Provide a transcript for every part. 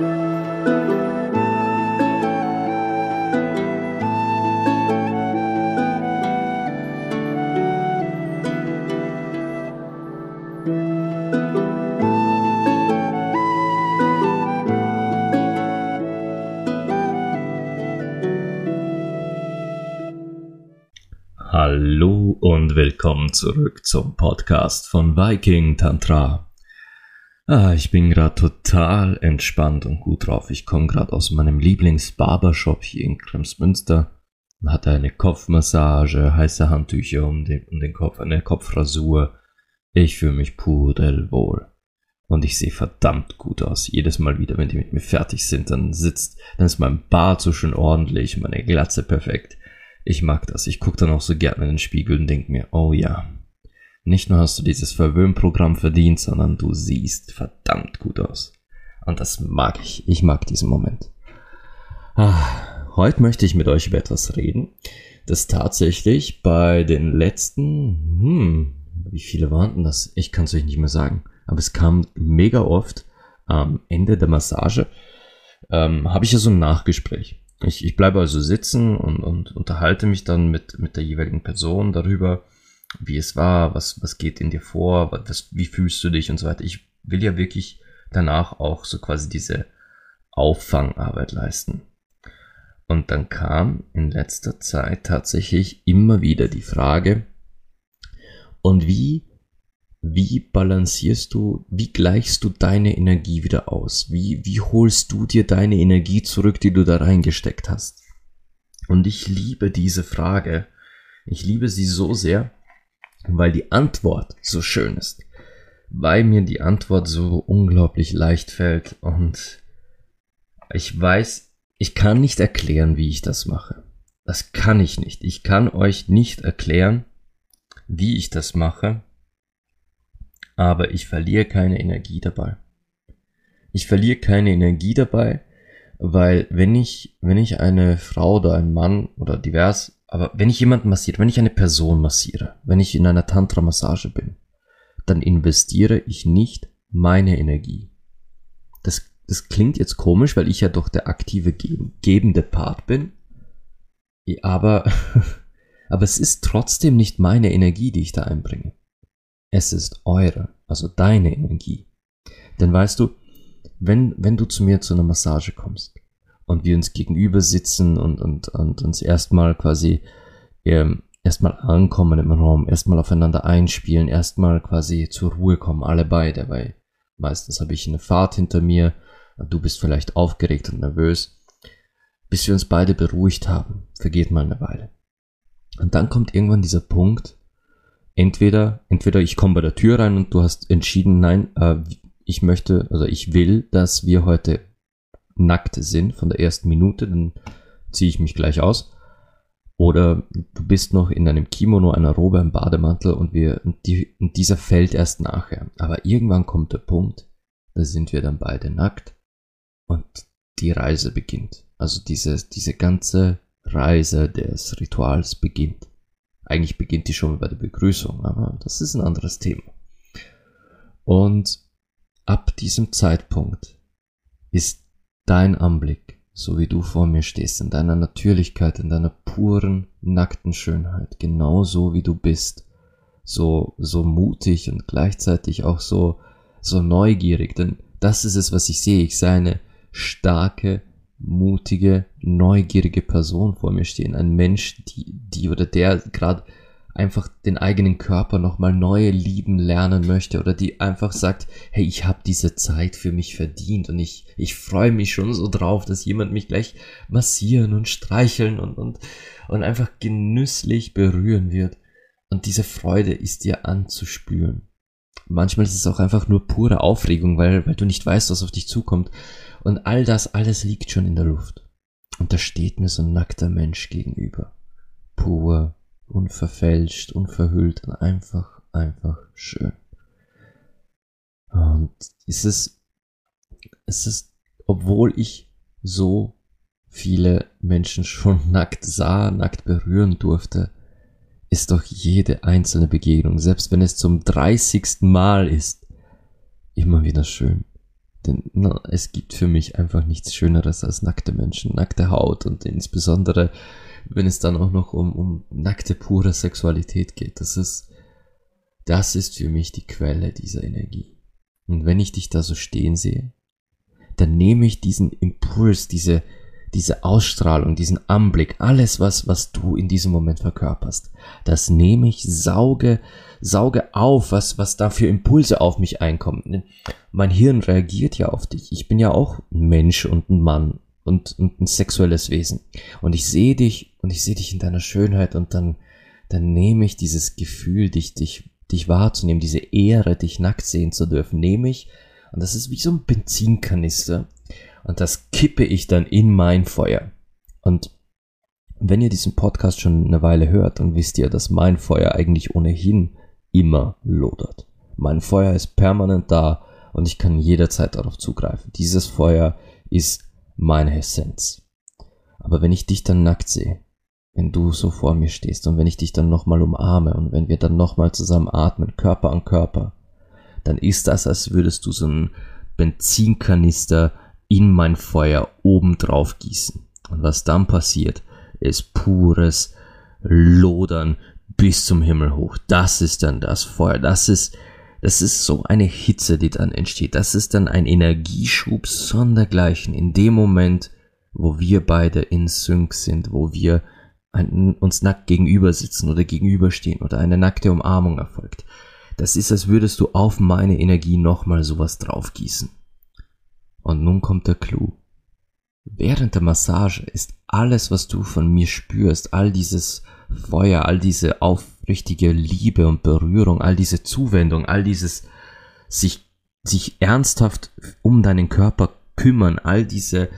Hallo und willkommen zurück zum Podcast von Viking Tantra. Ah, ich bin gerade total entspannt und gut drauf. Ich komme gerade aus meinem Lieblings-Barbershop hier in Kremsmünster und hatte eine Kopfmassage, heiße Handtücher um den, um den Kopf, eine Kopfrasur. Ich fühle mich pudelwohl. Und ich sehe verdammt gut aus. Jedes Mal wieder, wenn die mit mir fertig sind, dann sitzt, dann ist mein Bart so schön ordentlich, meine Glatze perfekt. Ich mag das. Ich gucke dann auch so gerne in den Spiegel und denke mir, oh ja, nicht nur hast du dieses Verwöhnprogramm verdient, sondern du siehst verdammt gut aus. Und das mag ich. Ich mag diesen Moment. Ah, heute möchte ich mit euch über etwas reden, das tatsächlich bei den letzten, hm, wie viele waren denn das? Ich kann es euch nicht mehr sagen. Aber es kam mega oft am Ende der Massage, ähm, habe ich ja so ein Nachgespräch. Ich, ich bleibe also sitzen und, und unterhalte mich dann mit, mit der jeweiligen Person darüber, wie es war, was, was geht in dir vor, was, wie fühlst du dich und so weiter. Ich will ja wirklich danach auch so quasi diese Auffangarbeit leisten. Und dann kam in letzter Zeit tatsächlich immer wieder die Frage, und wie wie balancierst du, wie gleichst du deine Energie wieder aus? Wie, wie holst du dir deine Energie zurück, die du da reingesteckt hast? Und ich liebe diese Frage. Ich liebe sie so sehr, weil die Antwort so schön ist. Weil mir die Antwort so unglaublich leicht fällt und ich weiß, ich kann nicht erklären, wie ich das mache. Das kann ich nicht. Ich kann euch nicht erklären, wie ich das mache aber ich verliere keine Energie dabei. Ich verliere keine Energie dabei, weil wenn ich, wenn ich eine Frau oder einen Mann oder divers, aber wenn ich jemanden massiere, wenn ich eine Person massiere, wenn ich in einer Tantra-Massage bin, dann investiere ich nicht meine Energie. Das, das klingt jetzt komisch, weil ich ja doch der aktive gebende Part bin. Aber, aber es ist trotzdem nicht meine Energie, die ich da einbringe. Es ist eure, also deine Energie. Denn weißt du, wenn, wenn du zu mir zu einer Massage kommst und wir uns gegenüber sitzen und, und, und uns erstmal quasi ähm, erstmal ankommen im Raum, erstmal aufeinander einspielen, erstmal quasi zur Ruhe kommen, alle beide, weil meistens habe ich eine Fahrt hinter mir, du bist vielleicht aufgeregt und nervös. Bis wir uns beide beruhigt haben, vergeht mal eine Weile. Und dann kommt irgendwann dieser Punkt, entweder, entweder ich komme bei der Tür rein und du hast entschieden, nein, äh, ich möchte, also ich will, dass wir heute nackt sind von der ersten Minute, dann ziehe ich mich gleich aus. Oder du bist noch in einem Kimono, einer Robe, einem Bademantel und wir, und, die, und dieser fällt erst nachher. Aber irgendwann kommt der Punkt, da sind wir dann beide nackt und die Reise beginnt. Also diese, diese ganze Reise des Rituals beginnt. Eigentlich beginnt die schon bei der Begrüßung, aber das ist ein anderes Thema. Und ab diesem Zeitpunkt ist dein Anblick, so wie du vor mir stehst, in deiner Natürlichkeit, in deiner puren, nackten Schönheit, genauso wie du bist, so, so mutig und gleichzeitig auch so, so neugierig, denn das ist es, was ich sehe. Ich sehe eine starke, mutige, neugierige Person vor mir stehen. Ein Mensch, die, die oder der gerade einfach den eigenen Körper nochmal neu lieben lernen möchte oder die einfach sagt, hey, ich habe diese Zeit für mich verdient und ich, ich freue mich schon so drauf, dass jemand mich gleich massieren und streicheln und, und, und einfach genüsslich berühren wird. Und diese Freude ist dir anzuspüren. Manchmal ist es auch einfach nur pure Aufregung, weil, weil du nicht weißt, was auf dich zukommt. Und all das, alles liegt schon in der Luft. Und da steht mir so ein nackter Mensch gegenüber. Pur, unverfälscht, unverhüllt und einfach, einfach schön. Und es ist, es ist, obwohl ich so viele Menschen schon nackt sah, nackt berühren durfte, ist doch jede einzelne Begegnung, selbst wenn es zum dreißigsten Mal ist, immer wieder schön Denn na, es gibt für mich einfach nichts Schöneres als nackte Menschen, nackte Haut und insbesondere, wenn es dann auch noch um, um nackte, pure Sexualität geht. Das ist, das ist für mich die Quelle dieser Energie. Und wenn ich dich da so stehen sehe, dann nehme ich diesen Impuls, diese, diese Ausstrahlung, diesen Anblick, alles, was, was du in diesem Moment verkörperst, das nehme ich, sauge, sauge auf, was, was da für Impulse auf mich einkommen. Mein Hirn reagiert ja auf dich. Ich bin ja auch ein Mensch und ein Mann und, und ein sexuelles Wesen. Und ich sehe dich und ich sehe dich in deiner Schönheit und dann, dann nehme ich dieses Gefühl, dich, dich, dich wahrzunehmen, diese Ehre, dich nackt sehen zu dürfen, nehme ich und das ist wie so ein Benzinkanister und das kippe ich dann in mein Feuer. Und wenn ihr diesen Podcast schon eine Weile hört, dann wisst ihr, dass mein Feuer eigentlich ohnehin immer lodert. Mein Feuer ist permanent da und ich kann jederzeit darauf zugreifen. Dieses Feuer ist meine Essenz. Aber wenn ich dich dann nackt sehe, wenn du so vor mir stehst und wenn ich dich dann nochmal umarme und wenn wir dann nochmal zusammen atmen, Körper an Körper, dann ist das, als würdest du so einen Benzinkanister in mein Feuer oben drauf gießen. Und was dann passiert, ist pures Lodern bis zum Himmel hoch. Das ist dann das Feuer. Das ist, das ist so eine Hitze, die dann entsteht. Das ist dann ein Energieschub sondergleichen in dem Moment, wo wir beide in Sync sind, wo wir uns nackt gegenüber sitzen oder gegenüberstehen oder eine nackte Umarmung erfolgt. Das ist, als würdest du auf meine Energie nochmal sowas draufgießen. Und nun kommt der Clou. Während der Massage ist alles, was du von mir spürst, all dieses Feuer, all diese aufrichtige Liebe und Berührung, all diese Zuwendung, all dieses sich, sich ernsthaft um deinen Körper kümmern, all diese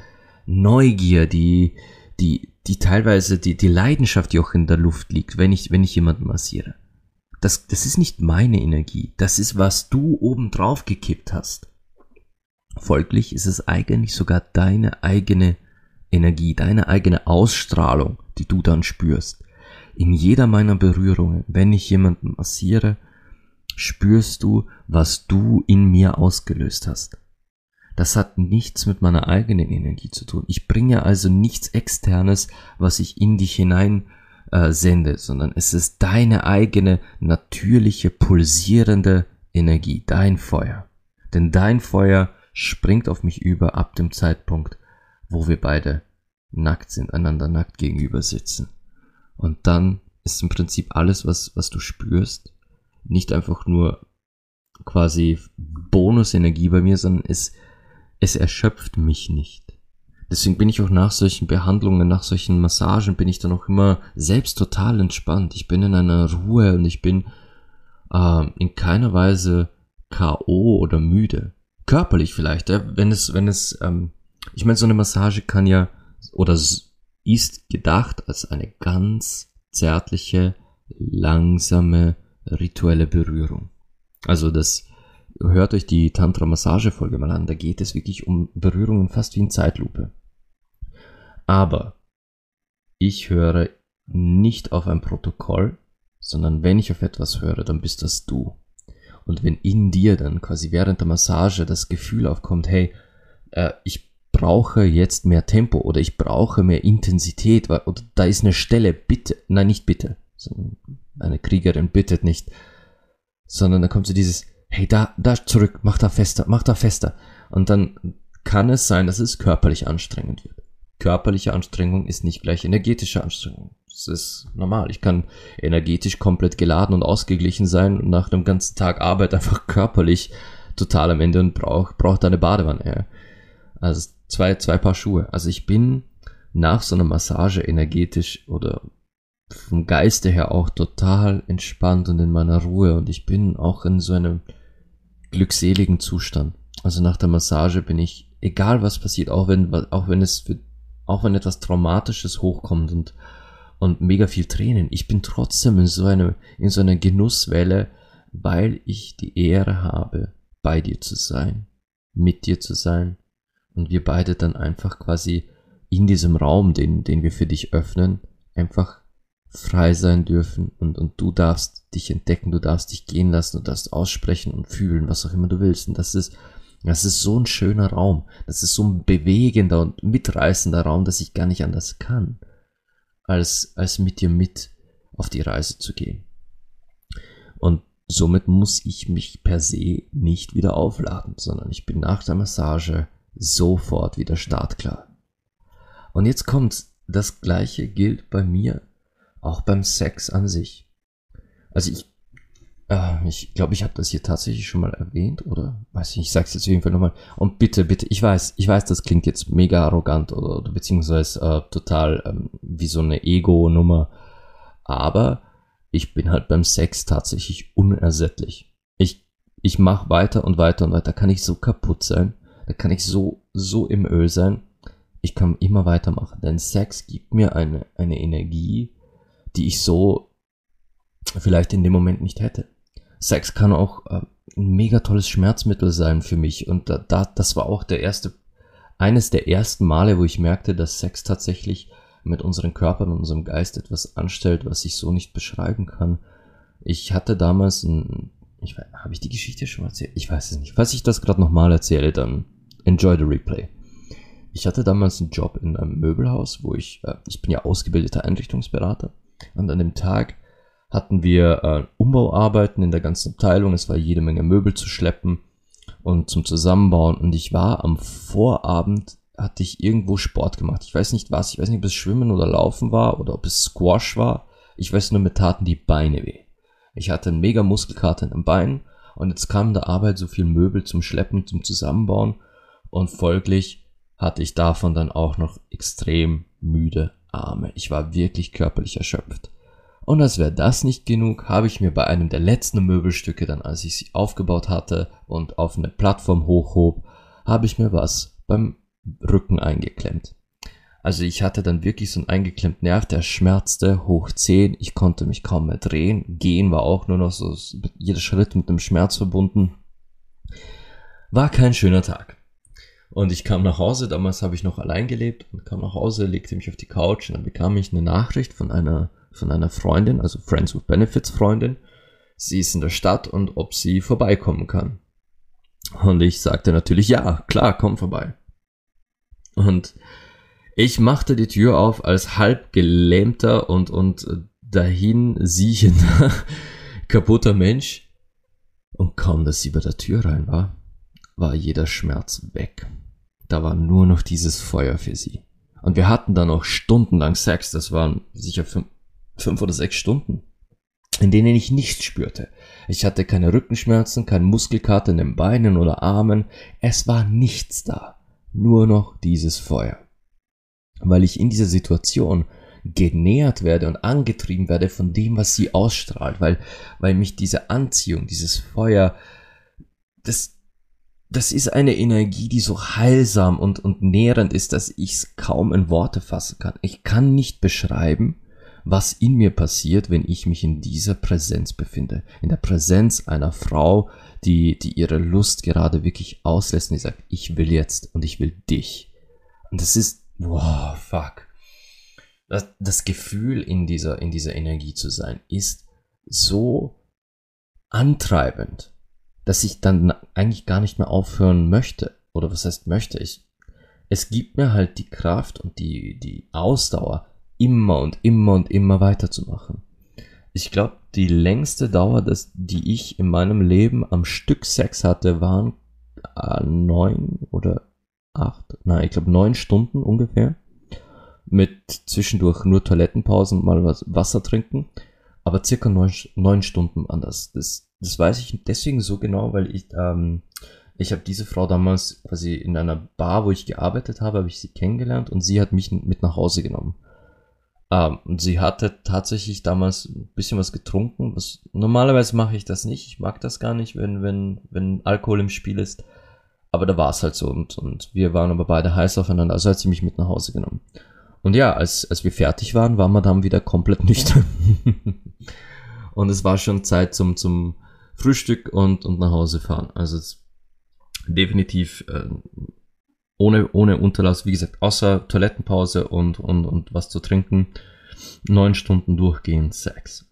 Neugier, die, die, die teilweise die, die Leidenschaft, die auch in der Luft liegt, wenn ich, wenn ich jemanden massiere. Das, das ist nicht meine Energie. Das ist, was du oben drauf gekippt hast. Folglich ist es eigentlich sogar deine eigene Energie, deine eigene Ausstrahlung, die du dann spürst. In jeder meiner Berührungen, wenn ich jemanden massiere, spürst du, was du in mir ausgelöst hast. Das hat nichts mit meiner eigenen Energie zu tun. Ich bringe also nichts externes, was ich in dich hinein äh, sende, sondern es ist deine eigene natürliche pulsierende Energie, dein Feuer. Denn dein Feuer springt auf mich über ab dem Zeitpunkt, wo wir beide nackt sind, einander nackt gegenüber sitzen. Und dann ist im Prinzip alles, was, was du spürst, nicht einfach nur quasi Bonusenergie bei mir, sondern es, es erschöpft mich nicht. Deswegen bin ich auch nach solchen Behandlungen, nach solchen Massagen, bin ich dann auch immer selbst total entspannt. Ich bin in einer Ruhe und ich bin äh, in keiner Weise K.O. oder müde körperlich vielleicht, ja? wenn es, wenn es, ähm, ich meine, so eine Massage kann ja oder ist gedacht als eine ganz zärtliche, langsame, rituelle Berührung. Also das hört euch die Tantra-Massage-Folge mal an, da geht es wirklich um Berührungen fast wie in Zeitlupe. Aber ich höre nicht auf ein Protokoll, sondern wenn ich auf etwas höre, dann bist das du. Und wenn in dir dann quasi während der Massage das Gefühl aufkommt, hey, äh, ich brauche jetzt mehr Tempo oder ich brauche mehr Intensität, weil, oder da ist eine Stelle, bitte, nein, nicht bitte, eine Kriegerin bittet nicht, sondern dann kommt so dieses, hey, da, da zurück, mach da fester, mach da fester. Und dann kann es sein, dass es körperlich anstrengend wird. Körperliche Anstrengung ist nicht gleich energetische Anstrengung. Das ist normal. Ich kann energetisch komplett geladen und ausgeglichen sein und nach einem ganzen Tag Arbeit einfach körperlich total am Ende und brauche brauch eine Badewanne. Also zwei, zwei Paar Schuhe. Also ich bin nach so einer Massage energetisch oder vom Geiste her auch total entspannt und in meiner Ruhe und ich bin auch in so einem glückseligen Zustand. Also nach der Massage bin ich, egal was passiert, auch wenn, auch wenn es für, auch wenn etwas Traumatisches hochkommt und und mega viel Tränen. Ich bin trotzdem in so einer, in so einer Genusswelle, weil ich die Ehre habe, bei dir zu sein, mit dir zu sein und wir beide dann einfach quasi in diesem Raum, den, den wir für dich öffnen, einfach frei sein dürfen und, und du darfst dich entdecken, du darfst dich gehen lassen, du darfst aussprechen und fühlen, was auch immer du willst. Und das ist Das ist so ein schöner Raum. Das ist so ein bewegender und mitreißender Raum, dass ich gar nicht anders kann, als, als mit dir mit auf die Reise zu gehen. Und somit muss ich mich per se nicht wieder aufladen, sondern ich bin nach der Massage sofort wieder startklar. Und jetzt kommt, das gleiche gilt bei mir auch beim Sex an sich. Also ich äh, ich glaube, ich habe das hier tatsächlich schon mal erwähnt, oder? Weiß ich nicht, ich sag's jetzt auf jeden Fall nochmal. Und bitte, bitte, ich weiß, ich weiß, das klingt jetzt mega arrogant oder, beziehungsweise äh, total ähm, wie so eine Ego-Nummer. Aber ich bin halt beim Sex tatsächlich unersättlich. Ich, ich mache weiter und weiter und weiter. Kann ich so kaputt sein? Da kann ich so, so im Öl sein. Ich kann immer weitermachen. Denn Sex gibt mir eine, eine Energie, die ich so vielleicht in dem Moment nicht hätte. Sex kann auch äh, ein mega tolles Schmerzmittel sein für mich. Und da, da, das war auch der erste, eines der ersten Male, wo ich merkte, dass Sex tatsächlich mit unseren Körpern und unserem Geist etwas anstellt, was ich so nicht beschreiben kann. Ich hatte damals ein, ich habe ich die Geschichte schon erzählt? Ich weiß es nicht. Falls ich das gerade nochmal erzähle, dann enjoy the replay. Ich hatte damals einen Job in einem Möbelhaus, wo ich, äh, ich bin ja ausgebildeter Einrichtungsberater. Und an dem Tag hatten wir äh, Umbauarbeiten in der ganzen Abteilung. Es war jede Menge Möbel zu schleppen und zum Zusammenbauen. Und ich war am Vorabend, hatte ich irgendwo Sport gemacht. Ich weiß nicht was, ich weiß nicht, ob es Schwimmen oder Laufen war oder ob es Squash war. Ich weiß nur, mir taten die Beine weh. Ich hatte einen mega Muskelkater in den Beinen und jetzt kam der Arbeit so viel Möbel zum Schleppen, zum Zusammenbauen und folglich hatte ich davon dann auch noch extrem müde Arme. Ich war wirklich körperlich erschöpft. Und als wäre das nicht genug, habe ich mir bei einem der letzten Möbelstücke, dann als ich sie aufgebaut hatte und auf eine Plattform hochhob, habe ich mir was beim Rücken eingeklemmt. Also ich hatte dann wirklich so einen eingeklemmten Nerv, der schmerzte hoch 10, ich konnte mich kaum mehr drehen, gehen war auch nur noch so, jeder Schritt mit dem Schmerz verbunden. War kein schöner Tag. Und ich kam nach Hause, damals habe ich noch allein gelebt und kam nach Hause, legte mich auf die Couch und dann bekam ich eine Nachricht von einer von einer Freundin, also Friends with Benefits Freundin. Sie ist in der Stadt und ob sie vorbeikommen kann. Und ich sagte natürlich, ja, klar, komm vorbei. Und ich machte die Tür auf als halb gelähmter und, und dahin siechender, kaputter Mensch. Und kaum, dass sie bei der Tür rein war, war jeder Schmerz weg. Da war nur noch dieses Feuer für sie. Und wir hatten dann noch stundenlang Sex, das waren sicher fünf oder sechs Stunden, in denen ich nichts spürte. Ich hatte keine Rückenschmerzen, kein Muskelkater in den Beinen oder Armen. Es war nichts da. Nur noch dieses Feuer. Weil ich in dieser Situation genährt werde und angetrieben werde von dem, was sie ausstrahlt, weil, weil mich diese Anziehung, dieses Feuer, das, das ist eine Energie, die so heilsam und, und nährend ist, dass ich es kaum in Worte fassen kann. Ich kann nicht beschreiben, was in mir passiert, wenn ich mich in dieser Präsenz befinde. In der Präsenz einer Frau, die, die ihre Lust gerade wirklich auslässt und die sagt, ich will jetzt und ich will dich. Und das ist, wow, fuck. Das, das Gefühl in dieser, in dieser Energie zu sein, ist so antreibend, dass ich dann eigentlich gar nicht mehr aufhören möchte. Oder was heißt möchte ich? Es gibt mir halt die Kraft und die, die Ausdauer, immer und immer und immer weiterzumachen. Ich glaube, die längste Dauer, das, die ich in meinem Leben am Stück Sex hatte, waren äh, neun oder acht, nein, ich glaube neun Stunden ungefähr. Mit zwischendurch nur Toilettenpausen mal was Wasser trinken. Aber circa neun, neun Stunden anders. Das, das weiß ich deswegen so genau, weil ich, ähm, ich habe diese Frau damals quasi in einer Bar, wo ich gearbeitet habe, habe ich sie kennengelernt und sie hat mich mit nach Hause genommen. Ähm, sie hatte tatsächlich damals ein bisschen was getrunken. Was, normalerweise mache ich das nicht. Ich mag das gar nicht, wenn, wenn, wenn Alkohol im Spiel ist. Aber da war es halt so und, und wir waren aber beide heiß aufeinander. Also hat sie mich mit nach Hause genommen. Und ja, als, als wir fertig waren, war Madame wieder komplett nüchtern. und es war schon Zeit zum, zum Frühstück und, und nach Hause fahren. Also definitiv äh, ohne, ohne Unterlass, wie gesagt, außer Toilettenpause und, und, und was zu trinken, neun Stunden durchgehend Sex.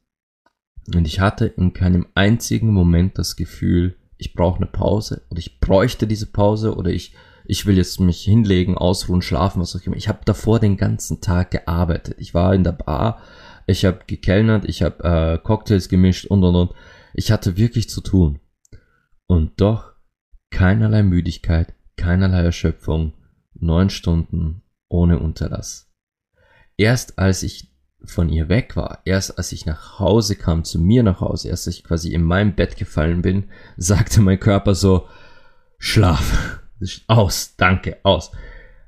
Und ich hatte in keinem einzigen Moment das Gefühl, ich brauche eine Pause oder ich bräuchte diese Pause oder ich, ich will jetzt mich hinlegen, ausruhen, schlafen, was auch immer. Ich habe davor den ganzen Tag gearbeitet. Ich war in der Bar, ich habe gekellnert, ich habe äh, Cocktails gemischt und und und. Ich hatte wirklich zu tun. Und doch keinerlei Müdigkeit, keinerlei Erschöpfung, neun Stunden ohne Unterlass. Erst als ich von ihr weg war, erst als ich nach Hause kam, zu mir nach Hause, erst als ich quasi in meinem Bett gefallen bin, sagte mein Körper so, Schlaf, aus, danke, aus.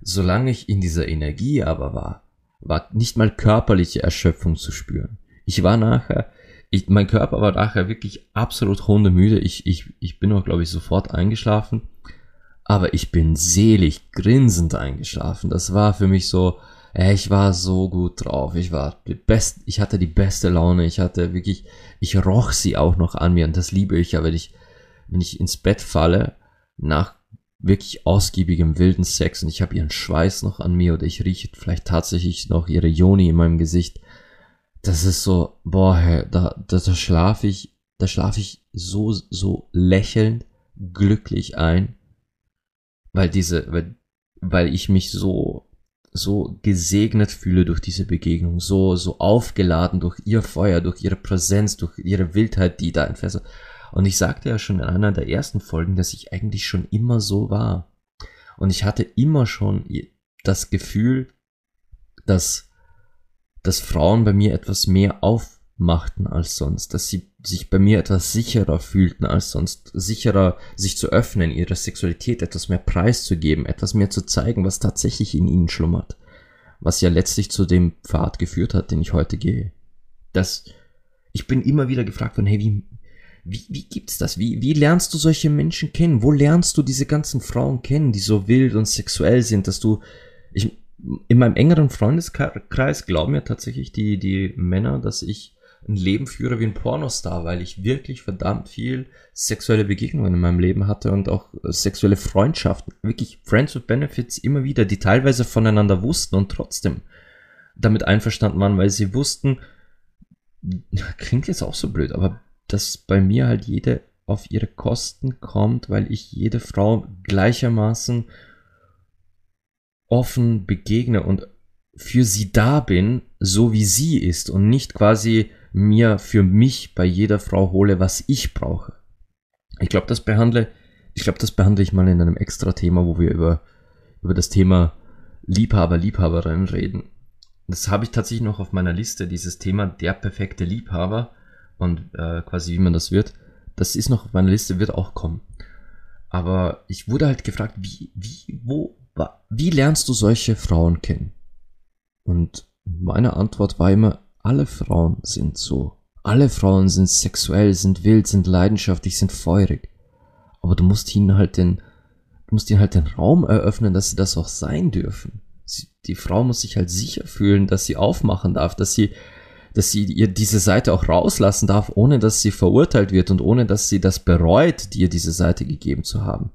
Solange ich in dieser Energie aber war, war nicht mal körperliche Erschöpfung zu spüren. Ich war nachher, ich, mein Körper war nachher wirklich absolut hundemüde. Ich, ich, ich bin auch, glaube ich, sofort eingeschlafen. Aber ich bin selig, grinsend eingeschlafen. Das war für mich so, ey, ich war so gut drauf. Ich war die best, ich hatte die beste Laune. Ich hatte wirklich, ich roch sie auch noch an mir. Und das liebe ich ja, wenn ich, wenn ich ins Bett falle, nach wirklich ausgiebigem wilden Sex und ich habe ihren Schweiß noch an mir oder ich rieche vielleicht tatsächlich noch ihre Joni in meinem Gesicht das ist so, boah, hey, da, da, da schlafe ich, da schlafe ich so, so lächelnd, glücklich ein, weil diese, weil, weil ich mich so, so gesegnet fühle durch diese Begegnung, so, so aufgeladen durch ihr Feuer, durch ihre Präsenz, durch ihre Wildheit, die da entfesselt. Und ich sagte ja schon in einer der ersten Folgen, dass ich eigentlich schon immer so war. Und ich hatte immer schon das Gefühl, dass dass Frauen bei mir etwas mehr aufmachten als sonst, dass sie sich bei mir etwas sicherer fühlten als sonst, sicherer sich zu öffnen, ihre Sexualität etwas mehr preiszugeben, etwas mehr zu zeigen, was tatsächlich in ihnen schlummert, was ja letztlich zu dem Pfad geführt hat, den ich heute gehe. Das, ich bin immer wieder gefragt von, hey, wie, wie, wie gibt's das? Wie, wie lernst du solche Menschen kennen? Wo lernst du diese ganzen Frauen kennen, die so wild und sexuell sind, dass du, ich, in meinem engeren Freundeskreis glauben ja tatsächlich die, die Männer, dass ich ein Leben führe wie ein Pornostar, weil ich wirklich verdammt viel sexuelle Begegnungen in meinem Leben hatte und auch sexuelle Freundschaften, wirklich Friends with Benefits immer wieder, die teilweise voneinander wussten und trotzdem damit einverstanden waren, weil sie wussten, klingt jetzt auch so blöd, aber dass bei mir halt jede auf ihre Kosten kommt, weil ich jede Frau gleichermaßen offen begegne und für sie da bin, so wie sie ist und nicht quasi mir für mich bei jeder Frau hole, was ich brauche. Ich glaube, das behandle, ich glaube, das behandle ich mal in einem extra Thema, wo wir über, über das Thema Liebhaber, Liebhaberin reden. Das habe ich tatsächlich noch auf meiner Liste, dieses Thema der perfekte Liebhaber und äh, quasi wie man das wird. Das ist noch auf meiner Liste, wird auch kommen. Aber ich wurde halt gefragt, wie, wie, wo, wie lernst du solche Frauen kennen? Und meine Antwort war immer, alle Frauen sind so. Alle Frauen sind sexuell, sind wild, sind leidenschaftlich, sind feurig. Aber du musst ihnen halt den, du musst ihnen halt den Raum eröffnen, dass sie das auch sein dürfen. Sie, die Frau muss sich halt sicher fühlen, dass sie aufmachen darf, dass sie, dass sie ihr diese Seite auch rauslassen darf, ohne dass sie verurteilt wird und ohne dass sie das bereut, dir diese Seite gegeben zu haben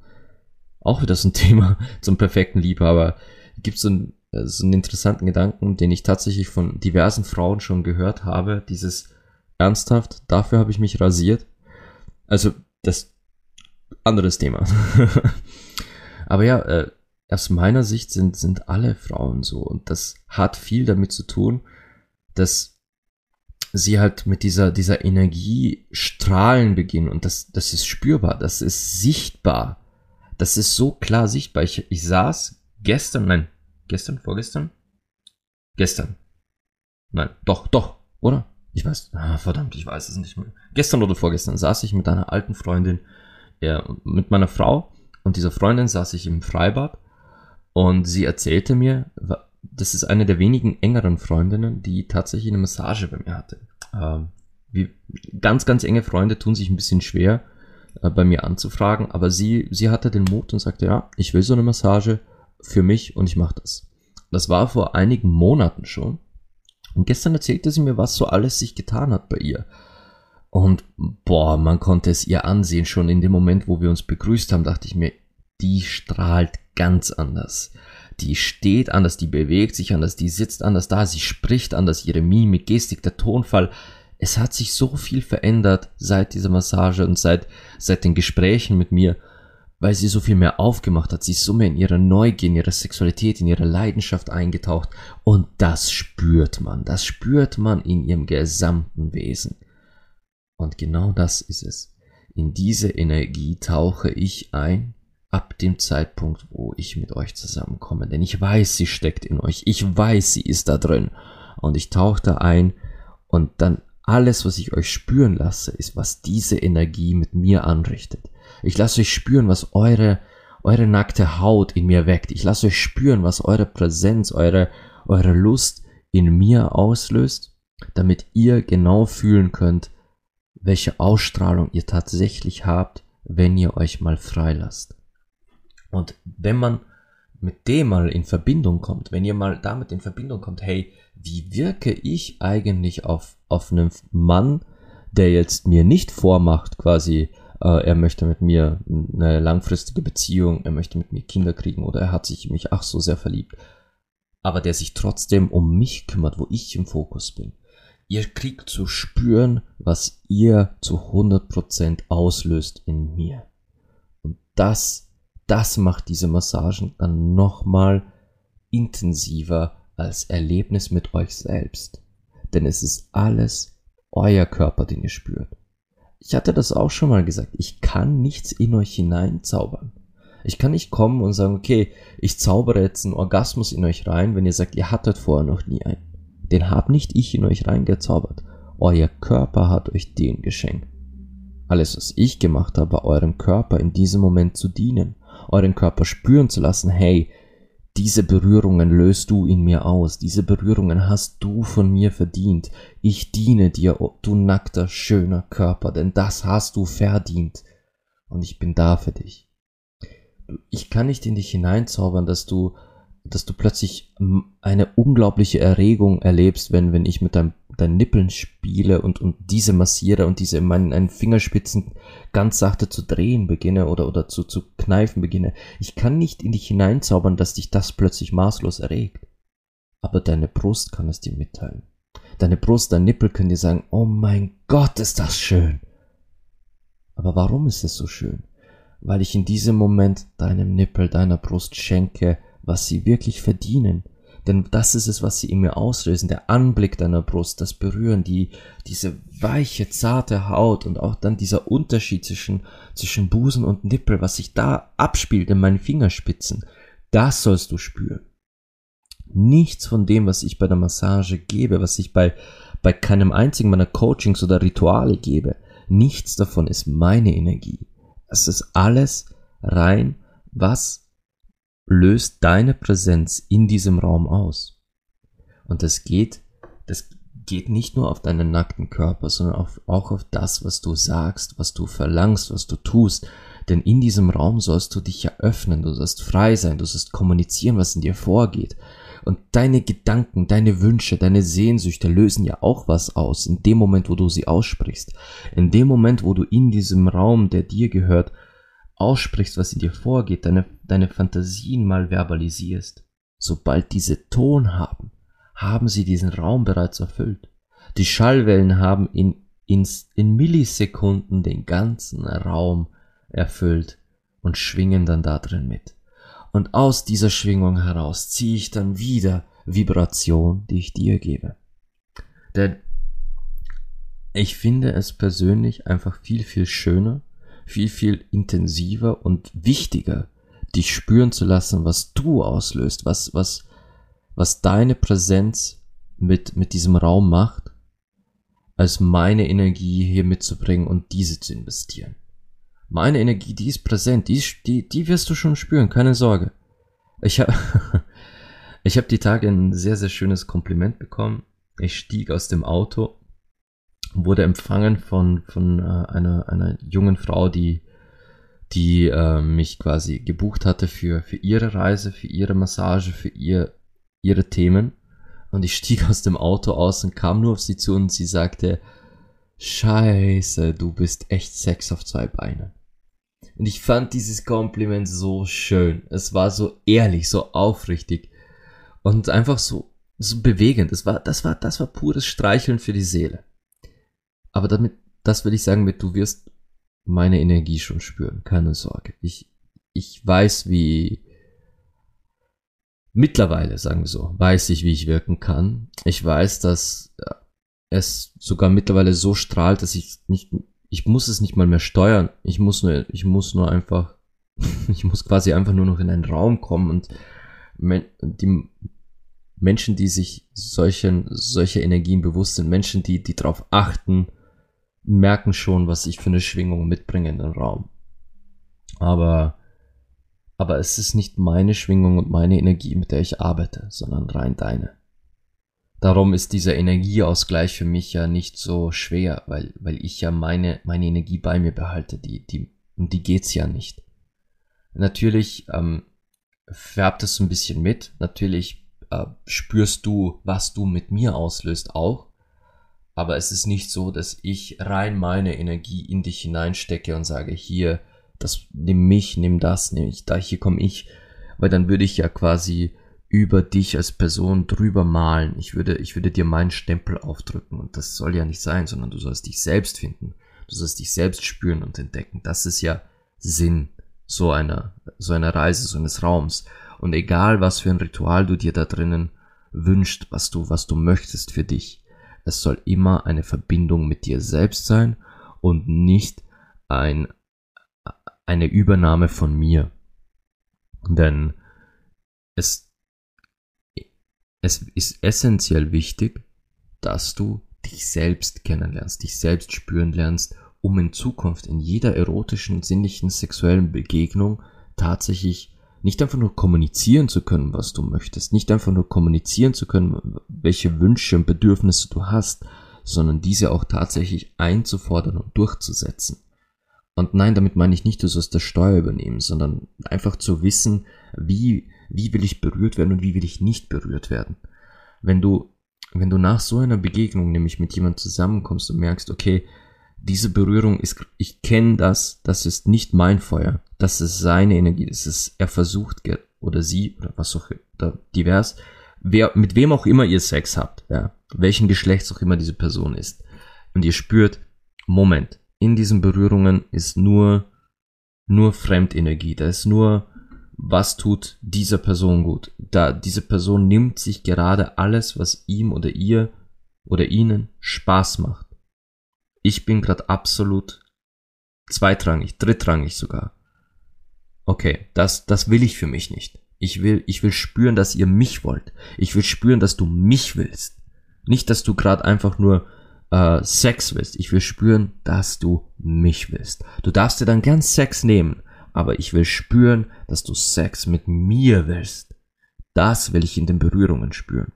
auch wieder so ein Thema zum perfekten Liebhaber. Gibt so, ein, äh, so einen interessanten Gedanken, den ich tatsächlich von diversen Frauen schon gehört habe. Dieses ernsthaft, dafür habe ich mich rasiert. Also das anderes Thema. Aber ja, äh, aus meiner Sicht sind, sind alle Frauen so. Und das hat viel damit zu tun, dass sie halt mit dieser, dieser Energie strahlen beginnen. Und das, das ist spürbar, das ist sichtbar. Das ist so klar sichtbar. Ich, ich saß gestern, nein, gestern, vorgestern? Gestern. Nein, doch, doch, oder? Ich weiß, ah, verdammt, ich weiß es nicht mehr. Gestern oder vorgestern saß ich mit einer alten Freundin, ja, mit meiner Frau und dieser Freundin saß ich im Freibad und sie erzählte mir, das ist eine der wenigen engeren Freundinnen, die tatsächlich eine Massage bei mir hatte. Ähm, wie, ganz, ganz enge Freunde tun sich ein bisschen schwer, äh, bei mir anzufragen, aber sie, sie hatte den Mut und sagte, ja, ich will so eine Massage für mich und ich mache das. Das war vor einigen Monaten schon. Und gestern erzählte sie mir, was so alles sich getan hat bei ihr. Und boah, man konnte es ihr ansehen. Schon in dem Moment, wo wir uns begrüßt haben, dachte ich mir, die strahlt ganz anders. Die steht anders, die bewegt sich anders, die sitzt anders da, sie spricht anders, ihre Mimik, Gestik, der Tonfall, es hat sich so viel verändert seit dieser Massage und seit, seit den Gesprächen mit mir, weil sie so viel mehr aufgemacht hat. Sie ist so mehr in ihrer Neugier, in ihrer Sexualität, in ihrer Leidenschaft eingetaucht. Und das spürt man. Das spürt man in ihrem gesamten Wesen. Und genau das ist es. In diese Energie tauche ich ein ab dem Zeitpunkt, wo ich mit euch zusammenkomme. Denn ich weiß, sie steckt in euch. Ich weiß, sie ist da drin. Und ich tauche da ein und dann alles, was ich euch spüren lasse, ist, was diese Energie mit mir anrichtet. Ich lasse euch spüren, was eure, eure nackte Haut in mir weckt. Ich lasse euch spüren, was eure Präsenz, eure, eure Lust in mir auslöst, damit ihr genau fühlen könnt, welche Ausstrahlung ihr tatsächlich habt, wenn ihr euch mal freilasst. Und wenn man mit dem mal in Verbindung kommt, wenn ihr mal damit in Verbindung kommt, hey, wie wirke ich eigentlich auf, auf einen Mann, der jetzt mir nicht vormacht, quasi, äh, er möchte mit mir eine langfristige Beziehung, er möchte mit mir Kinder kriegen oder er hat sich in mich ach so sehr verliebt, aber der sich trotzdem um mich kümmert, wo ich im Fokus bin. Ihr kriegt zu spüren, was ihr zu 100% auslöst in mir. Und das, das macht diese Massagen dann nochmal intensiver als Erlebnis mit euch selbst. Denn es ist alles euer Körper, den ihr spürt. Ich hatte das auch schon mal gesagt. Ich kann nichts in euch hineinzaubern. Ich kann nicht kommen und sagen, okay, ich zaubere jetzt einen Orgasmus in euch rein, wenn ihr sagt, ihr hattet vorher noch nie einen. Den hab nicht ich in euch reingezaubert. Euer Körper hat euch den geschenkt. Alles, was ich gemacht habe, eurem Körper in diesem Moment zu dienen, euren Körper spüren zu lassen, hey, diese Berührungen löst du in mir aus, diese Berührungen hast du von mir verdient. Ich diene dir, du nackter, schöner Körper, denn das hast du verdient. Und ich bin da für dich. Ich kann nicht in dich hineinzaubern, dass du, dass du plötzlich eine unglaubliche Erregung erlebst, wenn, wenn ich mit deinem deinen Nippeln spiele und, und diese massiere und diese in meinen Fingerspitzen ganz sachte zu drehen beginne oder, oder zu, zu kneifen beginne. Ich kann nicht in dich hineinzaubern, dass dich das plötzlich maßlos erregt. Aber deine Brust kann es dir mitteilen. Deine Brust, dein Nippel können dir sagen, oh mein Gott, ist das schön. Aber warum ist es so schön? Weil ich in diesem Moment deinem Nippel, deiner Brust schenke, was sie wirklich verdienen – denn das ist es, was sie in mir auslösen. Der Anblick deiner Brust, das Berühren, die, diese weiche, zarte Haut und auch dann dieser Unterschied zwischen, zwischen Busen und Nippel, was sich da abspielt in meinen Fingerspitzen, das sollst du spüren. Nichts von dem, was ich bei der Massage gebe, was ich bei, bei keinem einzigen meiner Coachings oder Rituale gebe, nichts davon ist meine Energie. Es ist alles rein, was löst deine Präsenz in diesem Raum aus. Und das geht, das geht nicht nur auf deinen nackten Körper, sondern auch, auch auf das, was du sagst, was du verlangst, was du tust. Denn in diesem Raum sollst du dich ja öffnen, du sollst frei sein, du sollst kommunizieren, was in dir vorgeht. Und deine Gedanken, deine Wünsche, deine Sehnsüchte lösen ja auch was aus, in dem Moment, wo du sie aussprichst. In dem Moment, wo du in diesem Raum, der dir gehört, aussprichst, was in dir vorgeht, deine, deine Fantasien mal verbalisierst, sobald diese Ton haben, haben sie diesen Raum bereits erfüllt. Die Schallwellen haben in, in, in Millisekunden den ganzen Raum erfüllt und schwingen dann da drin mit. Und aus dieser Schwingung heraus ziehe ich dann wieder Vibration, die ich dir gebe. Denn ich finde es persönlich einfach viel, viel schöner, viel, viel intensiver und wichtiger, dich spüren zu lassen, was du auslöst, was, was, was deine Präsenz mit, mit diesem Raum macht, als meine Energie hier mitzubringen und diese zu investieren. Meine Energie, die ist präsent, die, die, die wirst du schon spüren, keine Sorge. Ich habe ich hab die Tage ein sehr, sehr schönes Kompliment bekommen. Ich stieg aus dem Auto wurde empfangen von, von äh, einer, einer jungen Frau, die, die äh, mich quasi gebucht hatte für, für ihre Reise, für ihre Massage, für ihr, ihre Themen. Und ich stieg aus dem Auto aus und kam nur auf sie zu und sie sagte, Scheiße, du bist echt Sex auf zwei Beinen. Und ich fand dieses Kompliment so schön. Es war so ehrlich, so aufrichtig und einfach so, so bewegend. Das war, das war, das war pures Streicheln für die Seele. Aber damit, das will ich sagen mit, du wirst meine Energie schon spüren, keine Sorge. Ich, ich weiß, wie, mittlerweile, sagen wir so, weiß ich, wie ich wirken kann. Ich weiß, dass äh, es sogar mittlerweile so strahlt, dass ich nicht, ich muss es nicht mal mehr steuern. Ich muss nur, ich muss nur einfach, ich muss quasi einfach nur noch in einen Raum kommen und die Menschen, die sich solchen, solche Energien bewusst sind, Menschen, die, die darauf achten, merken schon, was ich für eine Schwingung mitbringe in den Raum. Aber, aber es ist nicht meine Schwingung und meine Energie, mit der ich arbeite, sondern rein deine. Darum ist dieser Energieausgleich für mich ja nicht so schwer, weil, weil ich ja meine, meine Energie bei mir behalte, die, die, um die geht's ja nicht. Natürlich ähm, färbt es ein bisschen mit. Natürlich äh, spürst du, was du mit mir auslöst, auch. Aber es ist nicht so, dass ich rein meine Energie in dich hineinstecke und sage, hier, das, nimm mich, nimm das, nimm ich, da, hier komme ich. Weil dann würde ich ja quasi über dich als Person drüber malen. Ich würde, ich würde dir meinen Stempel aufdrücken und das soll ja nicht sein, sondern du sollst dich selbst finden. Du sollst dich selbst spüren und entdecken. Das ist ja Sinn so einer, so einer Reise, so eines Raums. Und egal was für ein Ritual du dir da drinnen wünscht, was du, was du möchtest für dich, es soll immer eine Verbindung mit dir selbst sein und nicht ein, eine Übernahme von mir. Denn es, es ist essentiell wichtig, dass du dich selbst kennenlernst, dich selbst spüren lernst, um in Zukunft in jeder erotischen, sinnlichen, sexuellen Begegnung tatsächlich nicht einfach nur kommunizieren zu können, was du möchtest, nicht einfach nur kommunizieren zu können, welche Wünsche und Bedürfnisse du hast, sondern diese auch tatsächlich einzufordern und durchzusetzen. Und nein, damit meine ich nicht, du sollst das Steuer übernehmen, sondern einfach zu wissen, wie, wie will ich berührt werden und wie will ich nicht berührt werden. Wenn du, wenn du nach so einer Begegnung nämlich mit jemandem zusammenkommst und merkst, okay, diese Berührung ist, ich kenne das, das ist nicht mein Feuer, das ist seine Energie, das ist, er versucht, oder sie, oder was auch immer, divers, wer, mit wem auch immer ihr Sex habt, ja, welchen Geschlechts auch immer diese Person ist. Und ihr spürt, Moment, in diesen Berührungen ist nur, nur Fremdenergie, da ist nur, was tut dieser Person gut. Da, diese Person nimmt sich gerade alles, was ihm oder ihr oder ihnen Spaß macht ich bin gerade absolut zweitrangig, drittrangig sogar. Okay, das, das will ich für mich nicht. Ich will, ich will spüren, dass ihr mich wollt. Ich will spüren, dass du mich willst. Nicht, dass du gerade einfach nur äh, Sex willst. Ich will spüren, dass du mich willst. Du darfst dir dann gern Sex nehmen, aber ich will spüren, dass du Sex mit mir willst. Das will ich in den Berührungen spüren.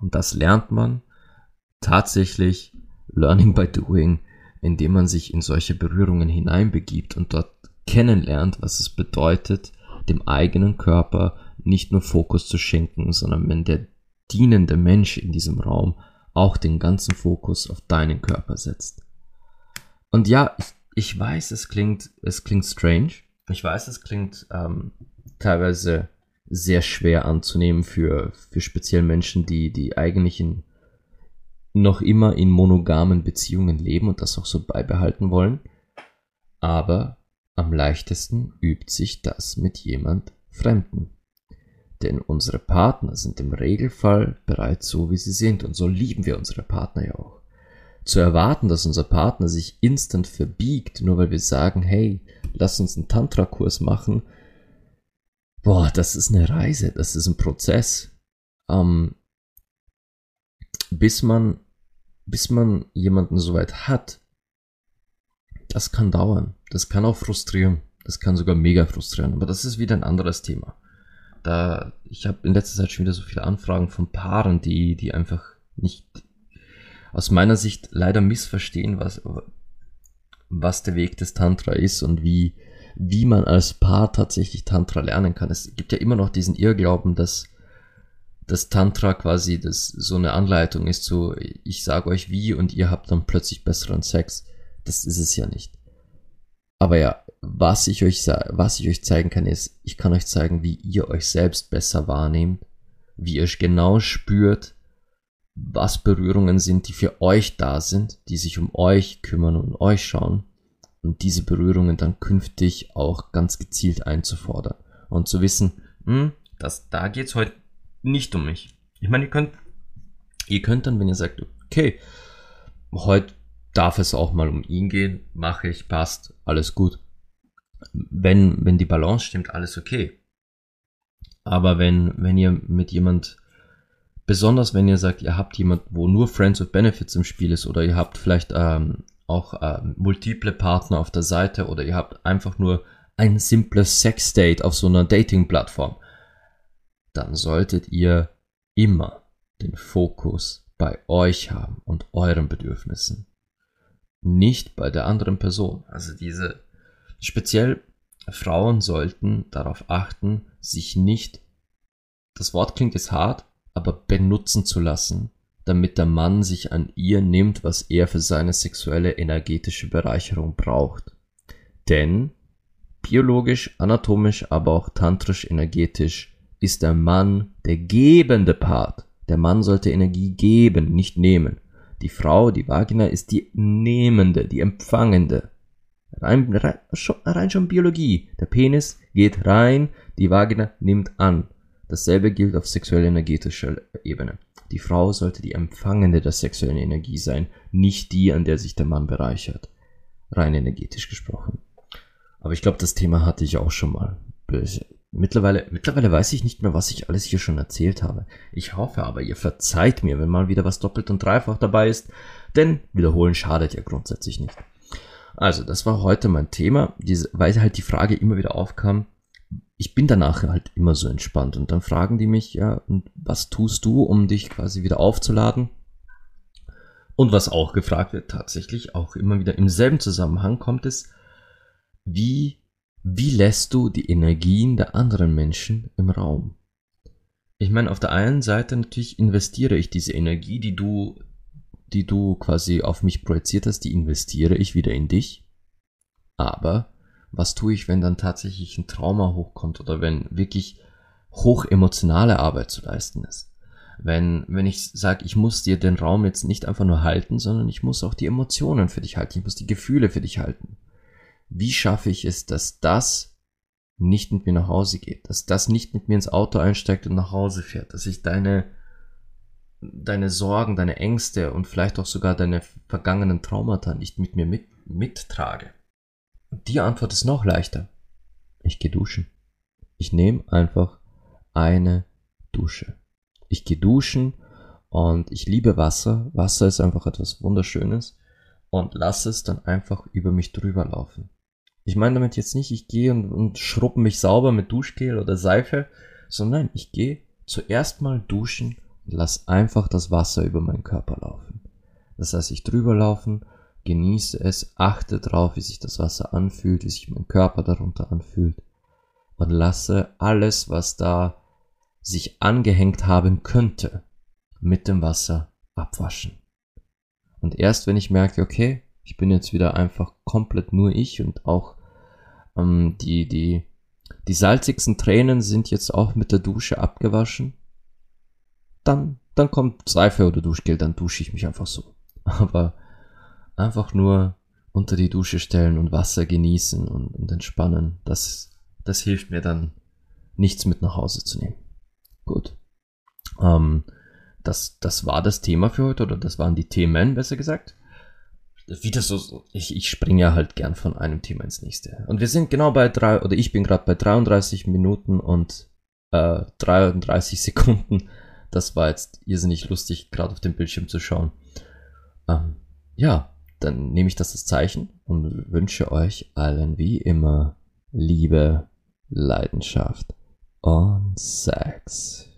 Und das lernt man tatsächlich Learning by Doing, indem man sich in solche Berührungen hineinbegibt und dort kennenlernt, was es bedeutet, dem eigenen Körper nicht nur Fokus zu schenken, sondern wenn der dienende Mensch in diesem Raum auch den ganzen Fokus auf deinen Körper setzt. Und ja, ich, ich weiß, es klingt, es klingt strange. Ich weiß, es klingt ähm, teilweise sehr schwer anzunehmen für, für speziell Menschen, die, die eigentlich in noch immer in monogamen Beziehungen leben und das auch so beibehalten wollen. Aber am leichtesten übt sich das mit jemand Fremden. Denn unsere Partner sind im Regelfall bereits so, wie sie sind. Und so lieben wir unsere Partner ja auch. Zu erwarten, dass unser Partner sich instant verbiegt, nur weil wir sagen, hey, lass uns einen Tantra-Kurs machen. Boah, das ist eine Reise, das ist ein Prozess. Ähm, bis man, bis man jemanden soweit hat, das kann dauern. Das kann auch frustrieren. Das kann sogar mega frustrieren. Aber das ist wieder ein anderes Thema. Da, ich habe in letzter Zeit schon wieder so viele Anfragen von Paaren, die, die einfach nicht aus meiner Sicht leider missverstehen, was, was der Weg des Tantra ist und wie, wie man als Paar tatsächlich Tantra lernen kann. Es gibt ja immer noch diesen Irrglauben, dass das Tantra quasi das so eine Anleitung ist, so ich sage euch wie und ihr habt dann plötzlich besseren Sex. Das ist es ja nicht. Aber ja, was ich euch was ich euch zeigen kann ist, ich kann euch zeigen, wie ihr euch selbst besser wahrnehmt, wie ihr genau spürt, was Berührungen sind, die für euch da sind, die sich um euch kümmern und euch schauen und diese Berührungen dann künftig auch ganz gezielt einzufordern und zu wissen, hm, das, da geht's heute nicht um mich. Ich meine, ihr könnt, ihr könnt dann, wenn ihr sagt, okay, heute darf es auch mal um ihn gehen, mache ich, passt, alles gut. Wenn, wenn die Balance stimmt, alles okay. Aber wenn, wenn ihr mit jemand, besonders wenn ihr sagt, ihr habt jemand, wo nur Friends with Benefits im Spiel ist, oder ihr habt vielleicht ähm, auch ähm, multiple Partner auf der Seite, oder ihr habt einfach nur ein simples Sex-Date auf so einer Dating-Plattform, dann solltet ihr immer den Fokus bei euch haben und euren Bedürfnissen. Nicht bei der anderen Person. Also diese, speziell Frauen sollten darauf achten, sich nicht, das Wort klingt jetzt hart, aber benutzen zu lassen, damit der Mann sich an ihr nimmt, was er für seine sexuelle energetische Bereicherung braucht. Denn biologisch, anatomisch, aber auch tantrisch energetisch ist der Mann der gebende Part. Der Mann sollte Energie geben, nicht nehmen. Die Frau, die Vagina, ist die nehmende, die empfangende. Rein, rein, schon, rein schon Biologie. Der Penis geht rein, die Vagina nimmt an. Dasselbe gilt auf sexuell-energetischer Ebene. Die Frau sollte die Empfangende der sexuellen Energie sein, nicht die, an der sich der Mann bereichert. Rein energetisch gesprochen. Aber ich glaube, das Thema hatte ich auch schon mal. Mittlerweile, mittlerweile weiß ich nicht mehr, was ich alles hier schon erzählt habe. Ich hoffe aber, ihr verzeiht mir, wenn mal wieder was doppelt und dreifach dabei ist, denn wiederholen schadet ja grundsätzlich nicht. Also, das war heute mein Thema, diese, weil halt die Frage immer wieder aufkam. Ich bin danach halt immer so entspannt und dann fragen die mich, ja, was tust du, um dich quasi wieder aufzuladen? Und was auch gefragt wird, tatsächlich auch immer wieder im selben Zusammenhang kommt es, wie, wie lässt du die Energien der anderen Menschen im Raum? Ich meine, auf der einen Seite natürlich investiere ich diese Energie, die du die du quasi auf mich projiziert hast, die investiere ich wieder in dich. Aber was tue ich, wenn dann tatsächlich ein Trauma hochkommt oder wenn wirklich hoch emotionale Arbeit zu leisten ist? Wenn, wenn ich sage, ich muss dir den Raum jetzt nicht einfach nur halten, sondern ich muss auch die Emotionen für dich halten, ich muss die Gefühle für dich halten. Wie schaffe ich es, dass das nicht mit mir nach Hause geht, dass das nicht mit mir ins Auto einsteigt und nach Hause fährt, dass ich deine deine Sorgen, deine Ängste und vielleicht auch sogar deine vergangenen Traumata nicht mit mir mit, mittrage? die Antwort ist noch leichter. Ich gehe duschen. Ich nehme einfach eine Dusche. Ich gehe duschen und ich liebe Wasser. Wasser ist einfach etwas Wunderschönes und lasse es dann einfach über mich drüber laufen. Ich meine damit jetzt nicht, ich gehe und, und schrubbe mich sauber mit Duschgel oder Seife, sondern ich gehe zuerst mal duschen lass einfach das Wasser über meinen Körper laufen. Das heißt, ich drüber laufen, genieße es, achte drauf, wie sich das Wasser anfühlt, wie sich mein Körper darunter anfühlt und lasse alles, was da sich angehängt haben könnte, mit dem Wasser abwaschen. Und erst wenn ich merke, okay, ich bin jetzt wieder einfach komplett nur ich und auch ähm, die, die, die salzigsten Tränen sind jetzt auch mit der Dusche abgewaschen, dann, dann kommt Seife oder Duschgel, dann dusche ich mich einfach so. Aber einfach nur unter die Dusche stellen und Wasser genießen und, und entspannen, das, das hilft mir dann, nichts mit nach Hause zu nehmen. Gut. Ähm, das, das war das Thema für heute, oder das waren die Themen, besser gesagt. Wieder so, ich, ich springe ja halt gern von einem Thema ins nächste. Und wir sind genau bei drei, oder ich bin gerade bei 33 Minuten und äh, 33 Sekunden das war jetzt irrsinnig lustig, gerade auf dem Bildschirm zu schauen. Ähm, ja, dann nehme ich das als Zeichen und wünsche euch allen wie immer Liebe, Leidenschaft und Sex.